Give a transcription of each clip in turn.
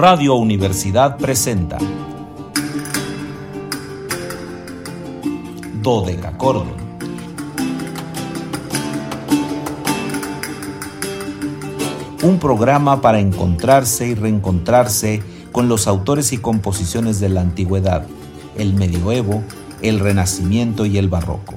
Radio Universidad presenta Dodecacordon. Un programa para encontrarse y reencontrarse con los autores y composiciones de la antigüedad, el medioevo, el renacimiento y el barroco.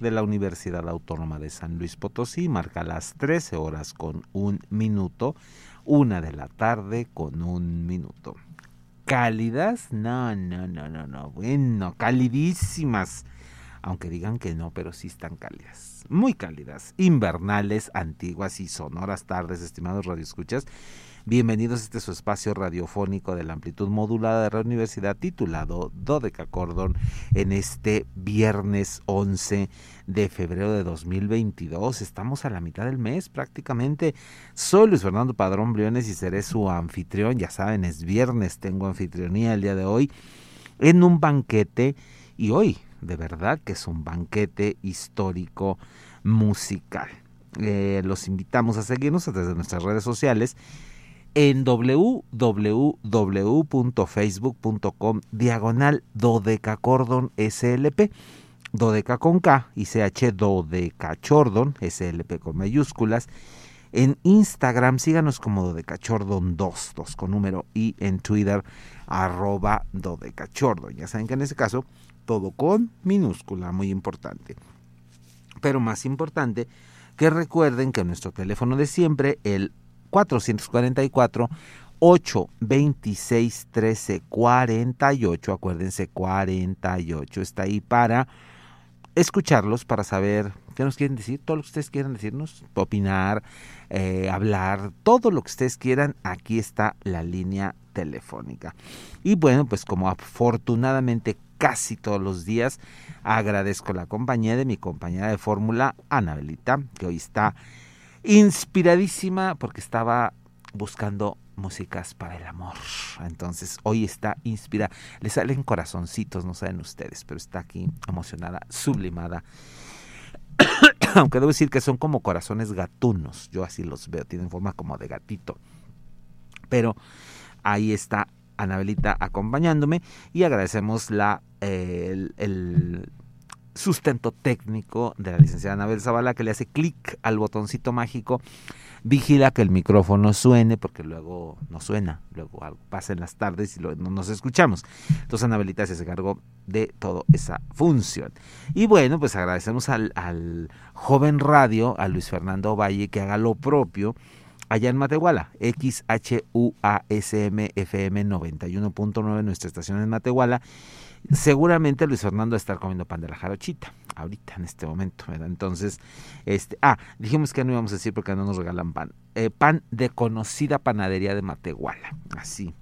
De la Universidad Autónoma de San Luis Potosí marca las 13 horas con un minuto, una de la tarde con un minuto. ¿Cálidas? No, no, no, no, no. Bueno, calidísimas. Aunque digan que no, pero sí están cálidas. Muy cálidas. Invernales, antiguas y sonoras tardes, estimados radioescuchas. Bienvenidos a este su espacio radiofónico de la amplitud modulada de la universidad titulado Dodeca Cordon en este viernes 11 de febrero de 2022. Estamos a la mitad del mes prácticamente. Soy Luis Fernando Padrón Briones y seré su anfitrión. Ya saben, es viernes, tengo anfitrionía el día de hoy en un banquete y hoy de verdad que es un banquete histórico musical. Eh, los invitamos a seguirnos a través de nuestras redes sociales en www.facebook.com diagonal dodecacordon slp dodeca con K y ch dodecachordon slp con mayúsculas. En Instagram síganos como dodecachordon 2 2 con número y en Twitter arroba dodecachordon. Ya saben que en ese caso todo con minúscula muy importante. Pero más importante que recuerden que nuestro teléfono de siempre el 444 826 13 48, acuérdense 48 está ahí para escucharlos, para saber qué nos quieren decir, todo lo que ustedes quieran decirnos, opinar, eh, hablar, todo lo que ustedes quieran, aquí está la línea telefónica. Y bueno, pues como afortunadamente casi todos los días, agradezco la compañía de mi compañera de fórmula, Anabelita, que hoy está inspiradísima porque estaba buscando músicas para el amor. Entonces, hoy está inspirada. Le salen corazoncitos, no saben ustedes, pero está aquí emocionada, sublimada. Aunque debo decir que son como corazones gatunos. Yo así los veo, tienen forma como de gatito. Pero ahí está Anabelita acompañándome y agradecemos la, el, sustento técnico de la licenciada Anabel Zavala que le hace clic al botoncito mágico, vigila que el micrófono suene porque luego no suena, luego algo pasa en las tardes y no nos escuchamos. Entonces Anabelita se cargó de toda esa función. Y bueno, pues agradecemos al, al joven radio, a Luis Fernando Valle, que haga lo propio allá en Matehuala, XHUASM FM 91.9, nuestra estación en Matehuala seguramente Luis Fernando va a estar comiendo pan de la jarochita ahorita en este momento, ¿verdad? Entonces, este, ah, dijimos que no íbamos a decir porque no nos regalan pan. Eh, pan de conocida panadería de Matehuala, así.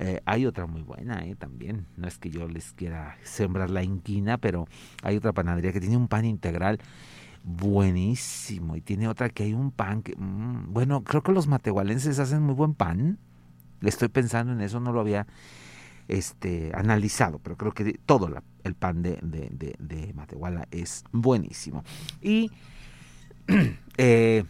Eh, hay otra muy buena eh, también, no es que yo les quiera sembrar la inquina, pero hay otra panadería que tiene un pan integral buenísimo y tiene otra que hay un pan que, mmm, bueno, creo que los matehualenses hacen muy buen pan. Estoy pensando en eso, no lo había este, analizado, pero creo que todo el pan de, Matehuala es buenísimo. Y eh,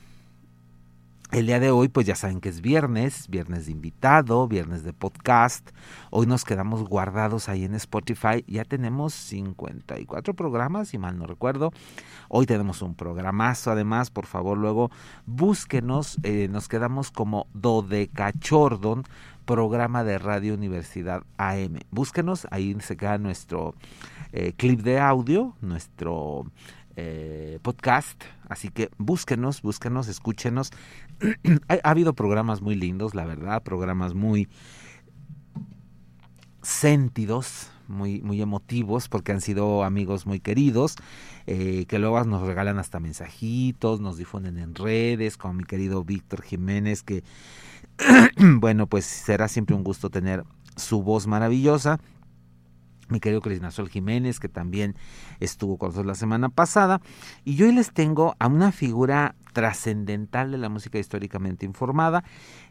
el día de hoy, pues ya saben que es viernes, viernes de invitado, viernes de podcast. Hoy nos quedamos guardados ahí en Spotify. Ya tenemos 54 programas, si mal no recuerdo. Hoy tenemos un programazo, además, por favor, luego búsquenos. Eh, nos quedamos como Dodecachordon, programa de Radio Universidad AM. Búsquenos, ahí se queda nuestro eh, clip de audio, nuestro eh, podcast. Así que búsquenos, búsquenos, escúchenos. ha, habido programas muy lindos, la verdad, programas muy sentidos, muy, muy emotivos, porque han sido amigos muy queridos, eh, que luego nos regalan hasta mensajitos, nos difunden en redes, como mi querido Víctor Jiménez, que bueno, pues será siempre un gusto tener su voz maravillosa mi querido Crisnazol Jiménez, que también estuvo con nosotros la semana pasada. Y hoy les tengo a una figura trascendental de la música históricamente informada,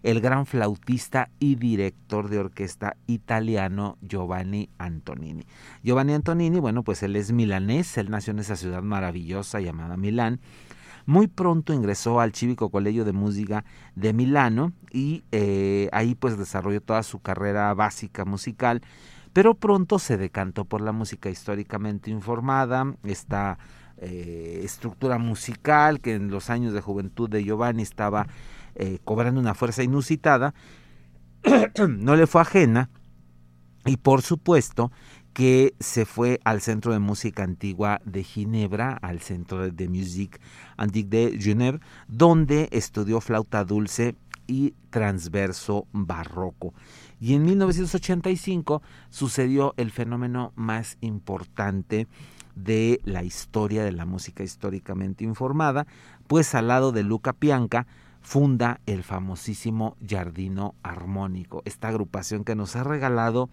el gran flautista y director de orquesta italiano Giovanni Antonini. Giovanni Antonini, bueno, pues él es milanés, él nació en esa ciudad maravillosa llamada Milán. Muy pronto ingresó al Cívico Colegio de Música de Milano y eh, ahí pues desarrolló toda su carrera básica musical pero pronto se decantó por la música históricamente informada, esta eh, estructura musical que en los años de juventud de Giovanni estaba eh, cobrando una fuerza inusitada, no le fue ajena y por supuesto que se fue al Centro de Música Antigua de Ginebra, al Centro de Musique Antique de Genève, donde estudió flauta dulce y transverso barroco. Y en 1985 sucedió el fenómeno más importante de la historia de la música históricamente informada, pues al lado de Luca Pianca funda el famosísimo Jardino Armónico, esta agrupación que nos ha regalado,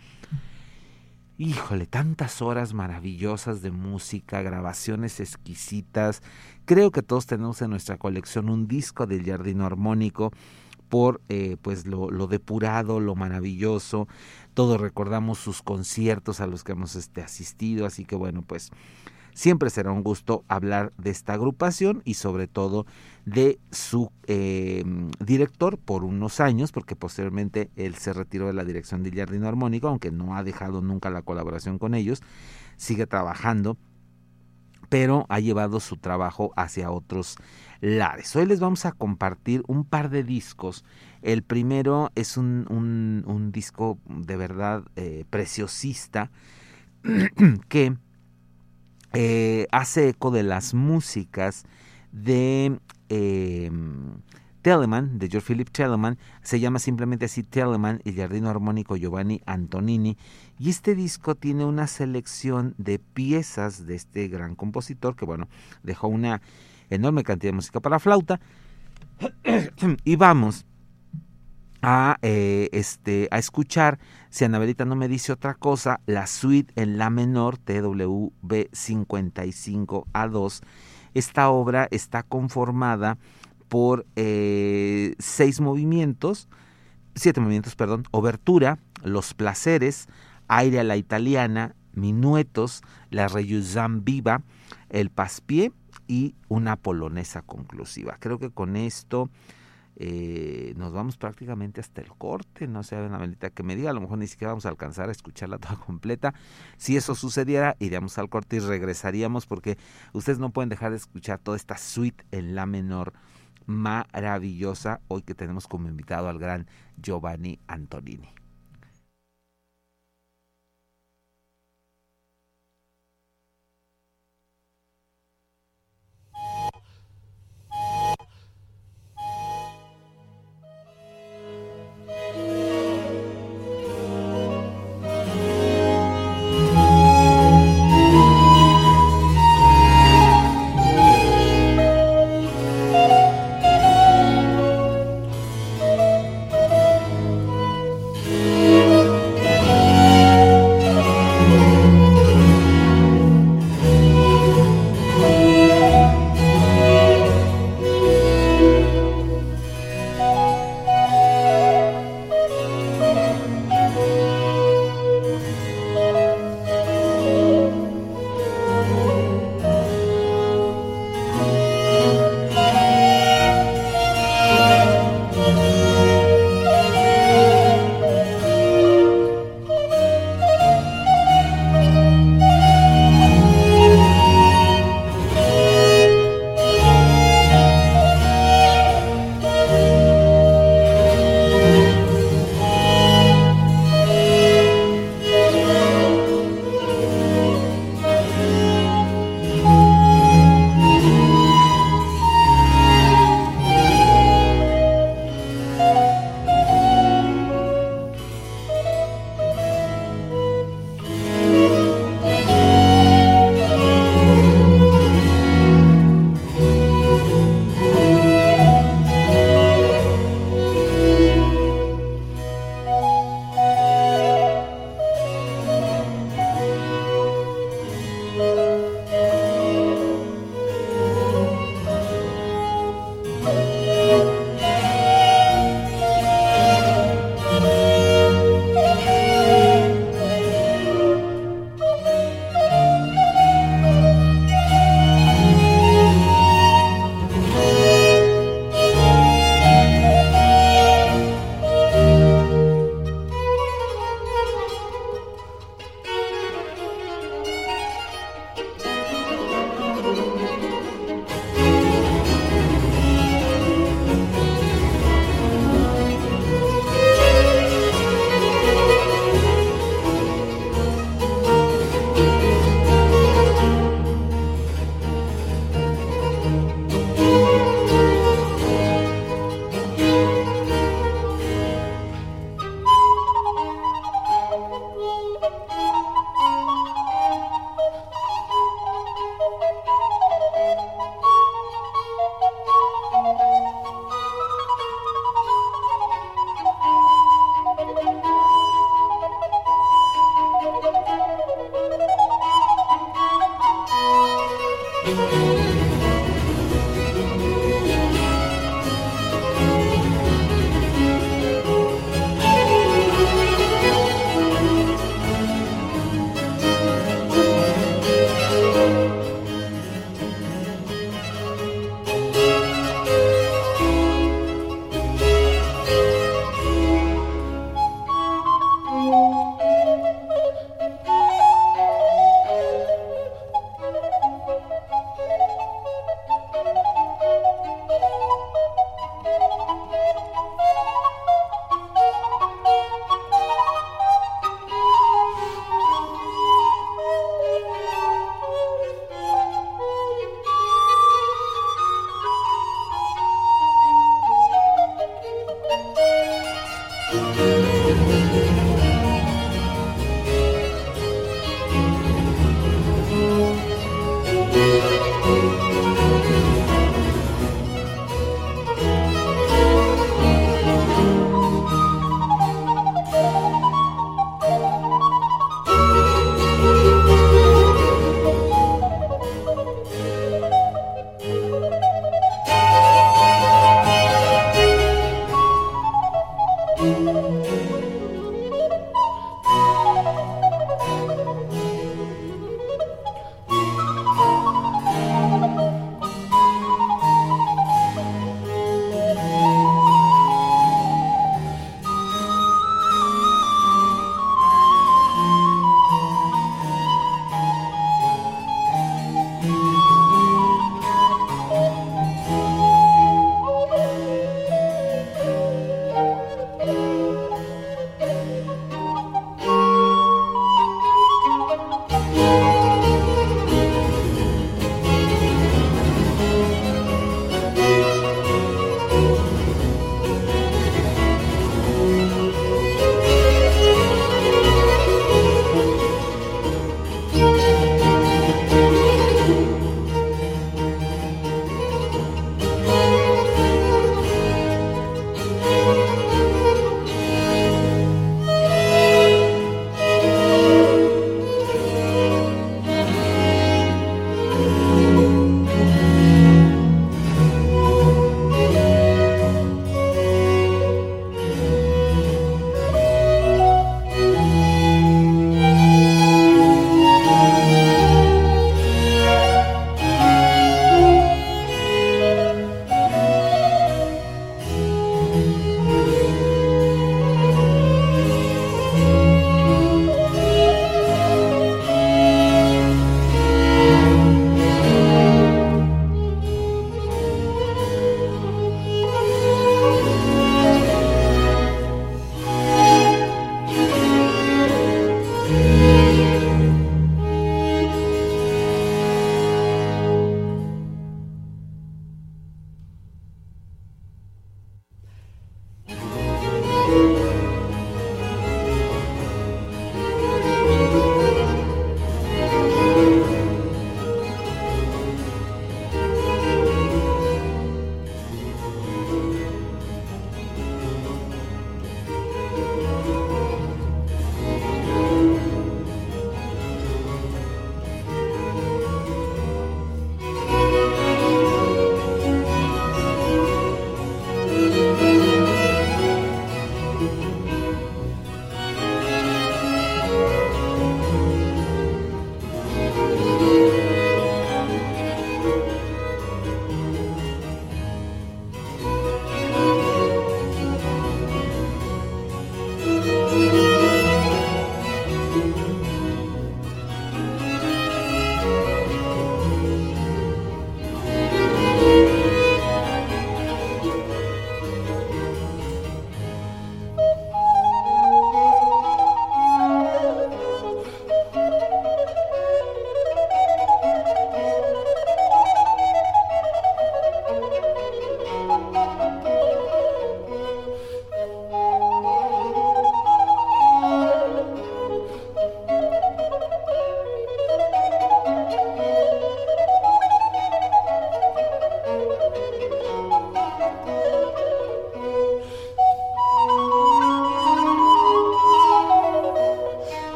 híjole, tantas horas maravillosas de música, grabaciones exquisitas. Creo que todos tenemos en nuestra colección un disco del Jardino Armónico por eh, pues lo, depurado, lo maravilloso. Todos recordamos sus conciertos a los que hemos este, asistido, así que bueno, pues siempre será un gusto hablar de esta agrupación y sobre todo de su em, director por unos años, porque posteriormente él se retiró de la dirección de Jardino Armónico, aunque no ha dejado nunca la colaboración con ellos, sigue trabajando pero ha llevado su trabajo hacia otros lares. Hoy les vamos a compartir un par de discos. El primero es un, un, disco de verdad eh, preciosista que eh, hace eco de las músicas de eh, Telemann, de George Philip Telemann, se llama simplemente así Telemann, el Jardino Armónico Giovanni Antonini, y este disco tiene una selección de piezas de este gran compositor que, bueno, dejó una enorme cantidad de música para flauta. y vamos a, eh, este, a escuchar, si Anabelita no me dice otra cosa, la suite en la menor TWB 55A2. Esta obra está conformada por eh, seis movimientos, siete movimientos, perdón, obertura, los placeres, aire a la italiana, minuetos, la reyuzán viva, el paspié y una polonesa conclusiva. Creo que con esto eh, nos vamos prácticamente hasta el corte, no sé, una velita que me diga, a lo mejor ni siquiera vamos a alcanzar a escucharla toda completa. Si eso sucediera, iríamos al corte y regresaríamos porque ustedes no pueden dejar de escuchar toda esta suite en la menor maravillosa hoy que tenemos como invitado al gran Giovanni Antonini.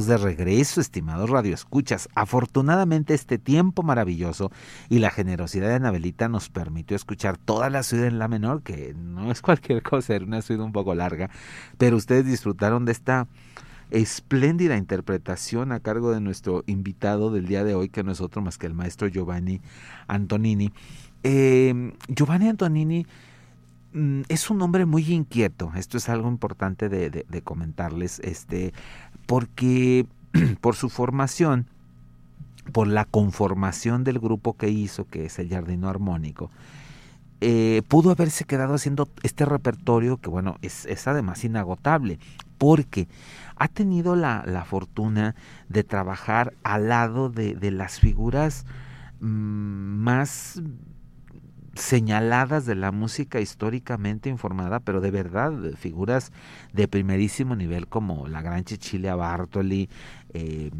De regreso, estimados radioescuchas. Afortunadamente este tiempo maravilloso y la generosidad de Anabelita nos permitió escuchar toda la ciudad en la menor, que no es cualquier cosa, era una ciudad un poco larga, pero ustedes disfrutaron de esta espléndida interpretación a cargo de nuestro invitado del día de hoy, que no es otro más que el maestro Giovanni Antonini. Eh, Giovanni Antonini mm, es un hombre muy inquieto. Esto es algo importante de, de, de, comentarles. Este, porque por su formación, por la conformación del grupo que hizo, que es el Jardino Armónico, eh, pudo haberse quedado haciendo este repertorio que, bueno, es, además inagotable, porque ha tenido la, la, fortuna de trabajar al lado de, de las figuras mmm, más señaladas de la música históricamente informada, pero de verdad, figuras de primerísimo nivel como la gran Cecilia Bartoli, eh,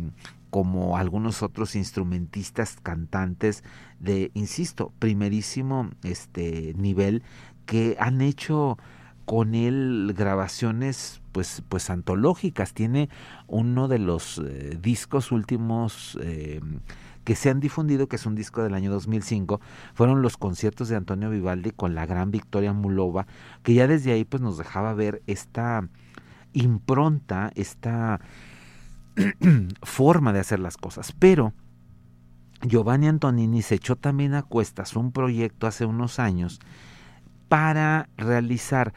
como algunos otros instrumentistas, cantantes de, insisto, primerísimo este nivel que han hecho con él grabaciones pues pues antológicas. Tiene uno de los eh, discos últimos eh, que se han difundido, que es un disco del año 2005, fueron los conciertos de Antonio Vivaldi con la gran Victoria Mulova, que ya desde ahí pues nos dejaba ver esta impronta, esta forma de hacer las cosas. Pero Giovanni Antonini se echó también a cuestas un proyecto hace unos años para realizar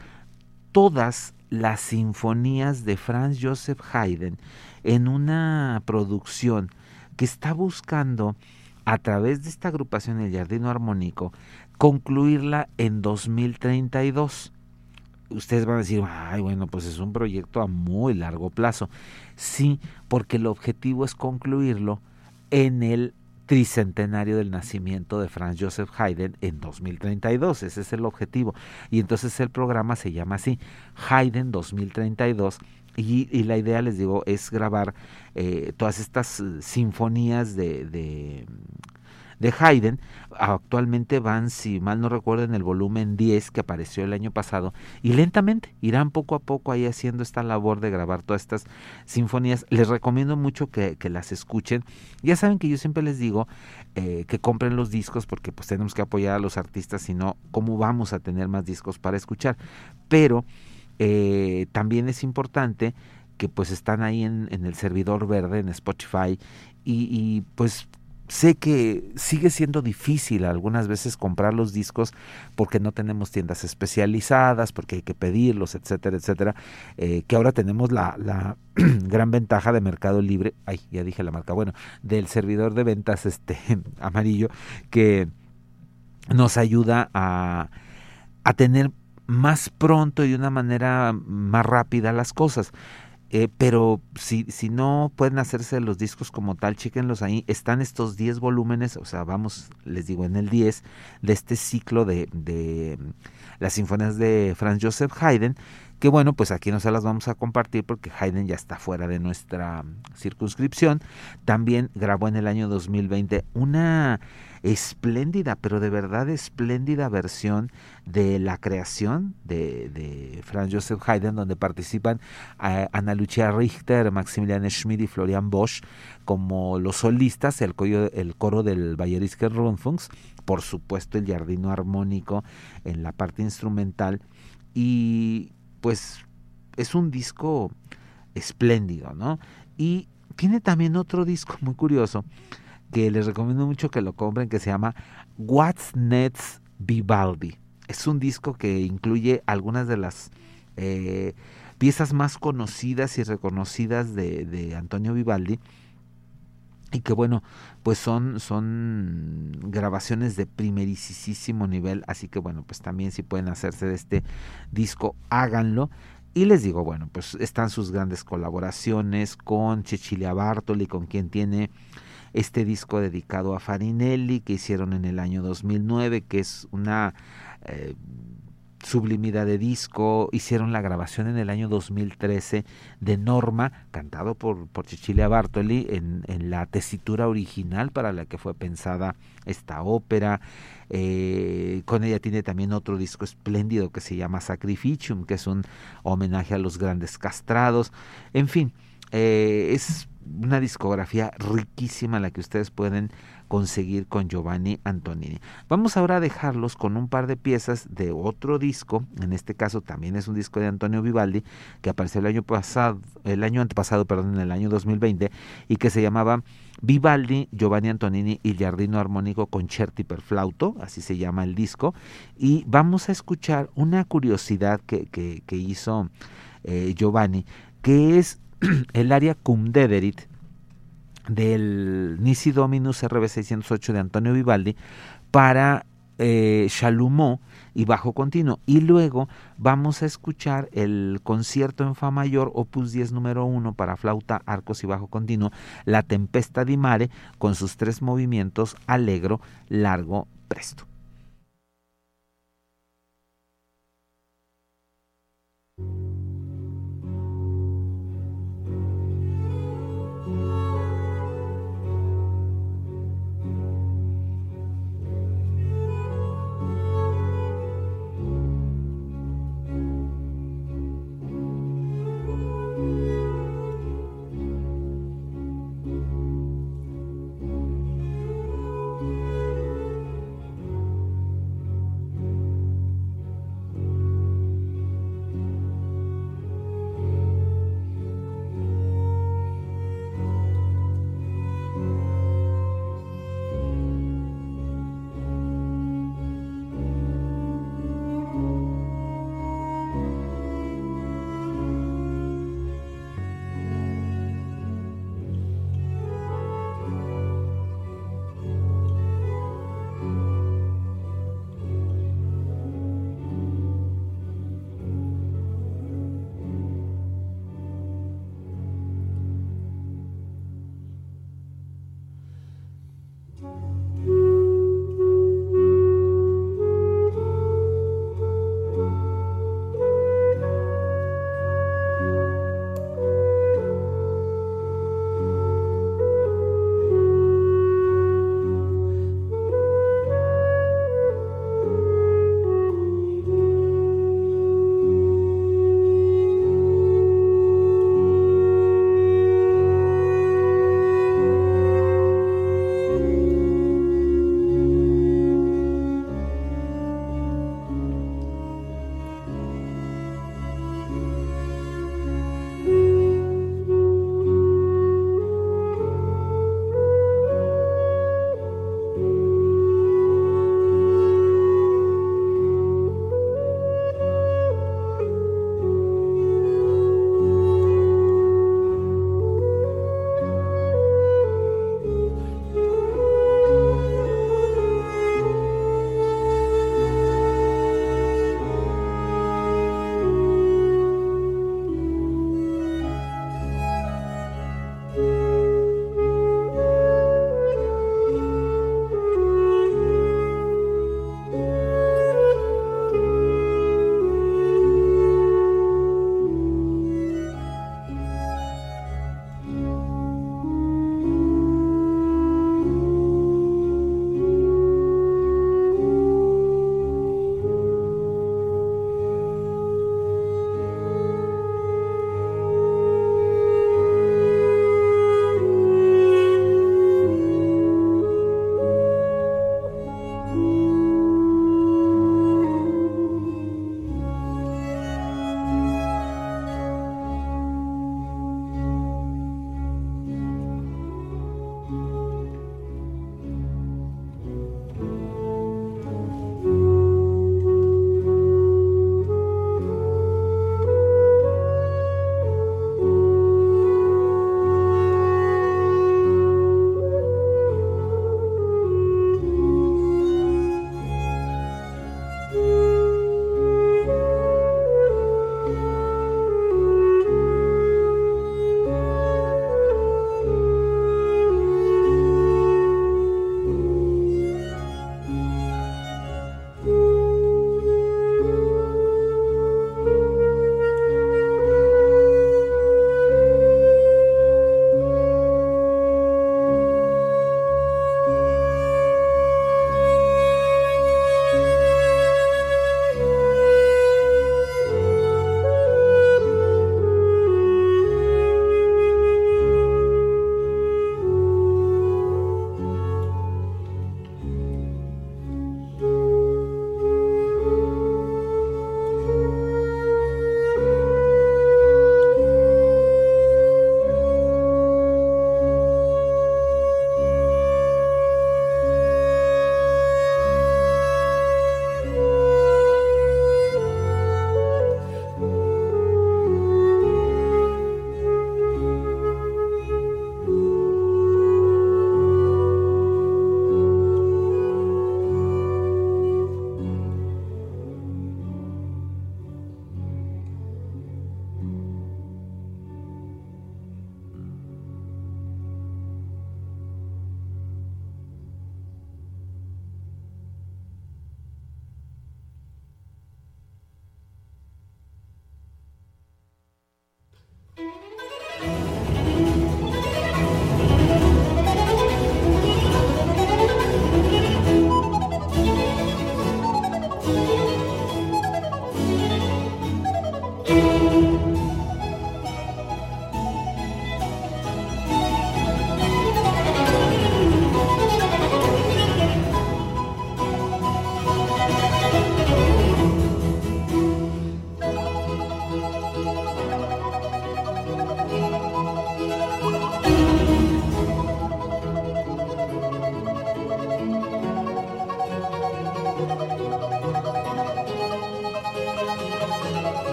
todas las sinfonías de Franz Joseph Haydn en una producción que está buscando a través de esta agrupación El Jardino Armónico concluirla en 2032. Ustedes van a decir, ay, bueno, pues es un proyecto a muy largo plazo. Sí, porque el objetivo es concluirlo en el tricentenario del nacimiento de Franz Joseph Haydn en 2032. Ese es el objetivo. Y entonces el programa se llama así, Haydn 2032 y, y, la idea, les digo, es grabar eh, todas estas eh, sinfonías de, de, de, Haydn. Actualmente van, si mal no recuerdo, en el volumen 10 que apareció el año pasado. Y lentamente irán poco a poco ahí haciendo esta labor de grabar todas estas sinfonías. Les recomiendo mucho que, que las escuchen. Ya saben que yo siempre les digo eh, que compren los discos porque pues tenemos que apoyar a los artistas, si no, ¿cómo vamos a tener más discos para escuchar? Pero eh, también es importante que pues están ahí en, el servidor verde, en Spotify, y, pues sé que sigue siendo difícil algunas veces comprar los discos porque no tenemos tiendas especializadas, porque hay que pedirlos, etcétera, etcétera, eh, que ahora tenemos la, gran ventaja de Mercado Libre, ay, ya dije la marca, bueno, del servidor de ventas este amarillo, que nos ayuda a tener más pronto y de una manera más rápida las cosas. Eh, pero si, si no pueden hacerse los discos como tal, chequenlos ahí. Están estos 10 volúmenes, o sea, vamos, les digo, en el 10 de este ciclo de, de las sinfonías de Franz Joseph Haydn, que bueno, pues aquí no se las vamos a compartir porque Haydn ya está fuera de nuestra circunscripción. También grabó en el año 2020 una espléndida, pero de verdad espléndida versión de la creación de, de Franz Joseph Haydn, donde participan eh, Ana Lucia Richter, Maximilian Schmid y Florian Bosch como los solistas, el, coro, el coro del Bayerisker Rundfunks, por supuesto el jardino armónico en la parte instrumental y pues es un disco espléndido, ¿no? Y tiene también otro disco muy curioso que les recomiendo mucho que lo compren, que se llama What's Next Vivaldi. Es un disco que incluye algunas de las eh, piezas más conocidas y reconocidas de, de, Antonio Vivaldi. Y que bueno, pues son, son grabaciones de primerísimo nivel. Así que bueno, pues también si pueden hacerse de este disco, háganlo. Y les digo, bueno, pues están sus grandes colaboraciones con Cecilia Bartoli, con quien tiene este disco dedicado a Farinelli que hicieron en el año 2009, que es una eh, sublimidad de disco. Hicieron la grabación en el año 2013 de Norma, cantado por, por Cecilia Bartoli, en, la tesitura original para la que fue pensada esta ópera. Eh, con ella tiene también otro disco espléndido que se llama Sacrificium, que es un homenaje a los grandes castrados. En fin, eh, es una discografía riquísima la que ustedes pueden conseguir con Giovanni Antonini. Vamos ahora a dejarlos con un par de piezas de otro disco, en este caso también es un disco de Antonio Vivaldi que apareció el año pasado, el año antepasado, perdón, en el año 2020 y que se llamaba Vivaldi, Giovanni Antonini y Giardino Armónico Concerti per Flauto, así se llama el disco, y vamos a escuchar una curiosidad que, hizo eh, Giovanni, que es el área cum deverit del Nisi Dominus RB 608 de Antonio Vivaldi para eh, y bajo continuo. Y luego vamos a escuchar el concierto en Fa mayor, opus 10 número 1 para flauta, arcos y bajo continuo, La Tempesta di Mare, con sus tres movimientos, alegro, largo, presto.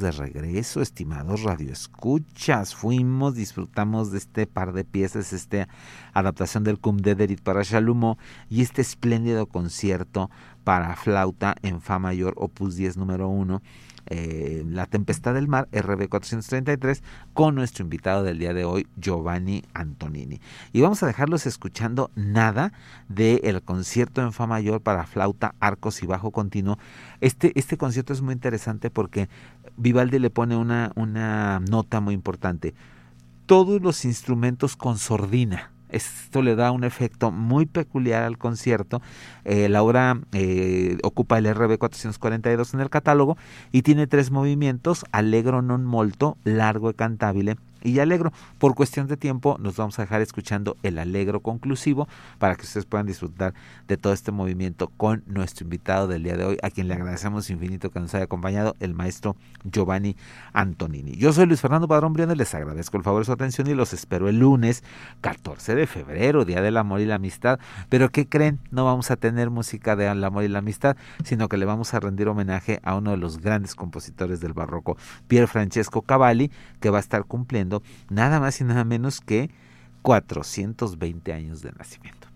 De regreso, estimados radioescuchas. Fuimos, disfrutamos de este par de piezas, esta adaptación del Cum Dederit para Shalumo y este espléndido concierto para flauta en Fa mayor, opus 10 número 1 eh, La Tempestad del Mar, RB 433, con nuestro invitado del día de hoy, Giovanni Antonini. Y vamos a dejarlos escuchando nada del concierto en Fa mayor para flauta, arcos y bajo continuo. Este, este concierto es muy interesante porque Vivaldi le pone una, una nota muy importante. Todos los instrumentos con sordina esto le da un efecto muy peculiar al concierto. Eh, la obra eh, ocupa el RB 442 en el catálogo y tiene tres movimientos, allegro non molto, largo y cantabile y alegro. Por cuestión de tiempo nos vamos a dejar escuchando el alegro conclusivo para que ustedes puedan disfrutar de todo este movimiento con nuestro invitado del día de hoy, a quien le agradecemos infinito que nos haya acompañado, el maestro Giovanni Antonini. Yo soy Luis Fernando Padrón Briones, les agradezco el favor de su atención y los espero el lunes 14 de febrero, Día del Amor y la Amistad. Pero ¿qué creen? No vamos a tener música de amor y la amistad, sino que le vamos a rendir homenaje a uno de los grandes compositores del barroco, Pier Francesco Cavalli, que va a estar nada más y nada menos que 420 años de nacimiento.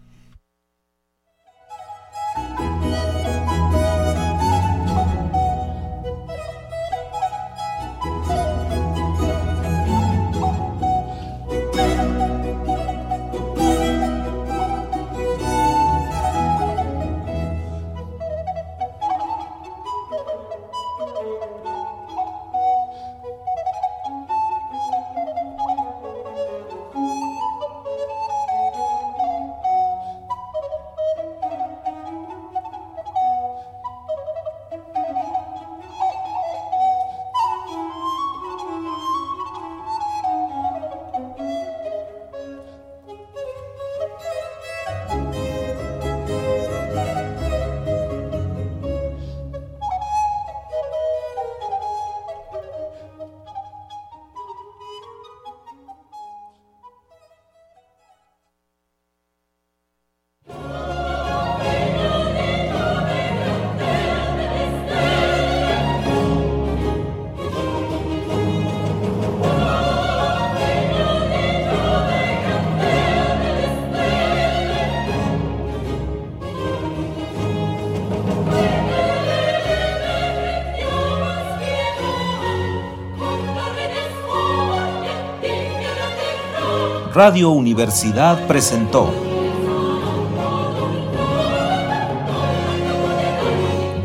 Radio Universidad presentó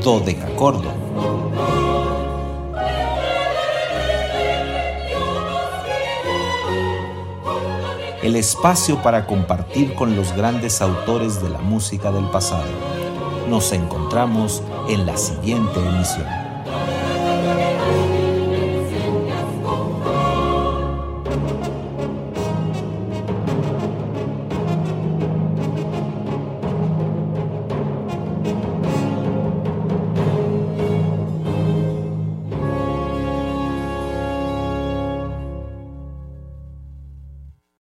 Dodecacordo. El espacio para compartir con los grandes autores de la música del pasado. Nos encontramos en la siguiente emisión.